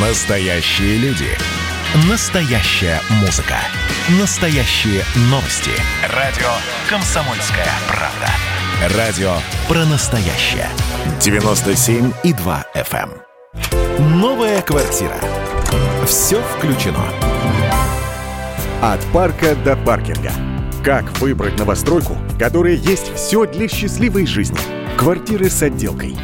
Настоящие люди. Настоящая музыка. Настоящие новости. Радио «Комсомольская правда». Радио про настоящее. 97,2 FM. эм. Новая квартира. Все включено. От парка до паркинга. Как выбрать новостройку, в которой есть все для счастливой жизни? Квартиры с отделкой.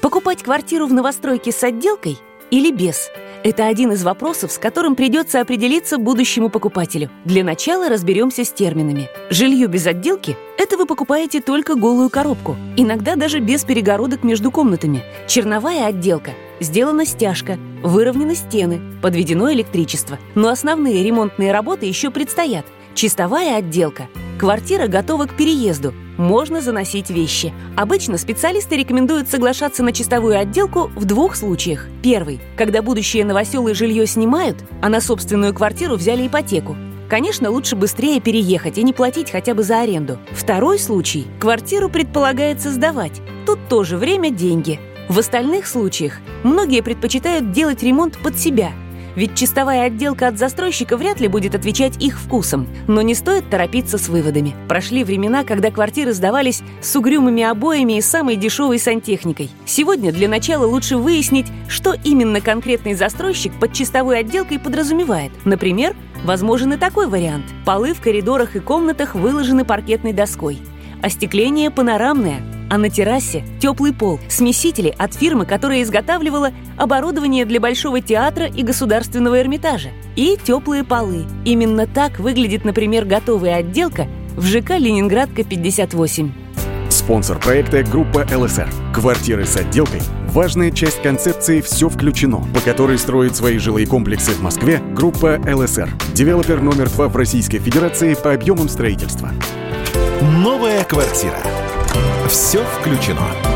Покупать квартиру в новостройке с отделкой или без? Это один из вопросов, с которым придется определиться будущему покупателю. Для начала разберемся с терминами. Жилье без отделки – это вы покупаете только голую коробку, иногда даже без перегородок между комнатами. Черновая отделка – сделана стяжка, выровнены стены, подведено электричество. Но основные ремонтные работы еще предстоят. Чистовая отделка – Квартира готова к переезду. Можно заносить вещи. Обычно специалисты рекомендуют соглашаться на чистовую отделку в двух случаях. Первый – когда будущее новоселы жилье снимают, а на собственную квартиру взяли ипотеку. Конечно, лучше быстрее переехать и не платить хотя бы за аренду. Второй случай – квартиру предполагается сдавать. Тут тоже время – деньги. В остальных случаях многие предпочитают делать ремонт под себя – ведь чистовая отделка от застройщика вряд ли будет отвечать их вкусам. Но не стоит торопиться с выводами. Прошли времена, когда квартиры сдавались с угрюмыми обоями и самой дешевой сантехникой. Сегодня для начала лучше выяснить, что именно конкретный застройщик под чистовой отделкой подразумевает. Например, возможен и такой вариант. Полы в коридорах и комнатах выложены паркетной доской. Остекление панорамное – а на террасе теплый пол, смесители от фирмы, которая изготавливала оборудование для Большого театра и Государственного Эрмитажа. И теплые полы. Именно так выглядит, например, готовая отделка в ЖК «Ленинградка 58». Спонсор проекта – группа ЛСР. Квартиры с отделкой – важная часть концепции «Все включено», по которой строит свои жилые комплексы в Москве группа ЛСР. Девелопер номер два в Российской Федерации по объемам строительства. Новая квартира. Все включено.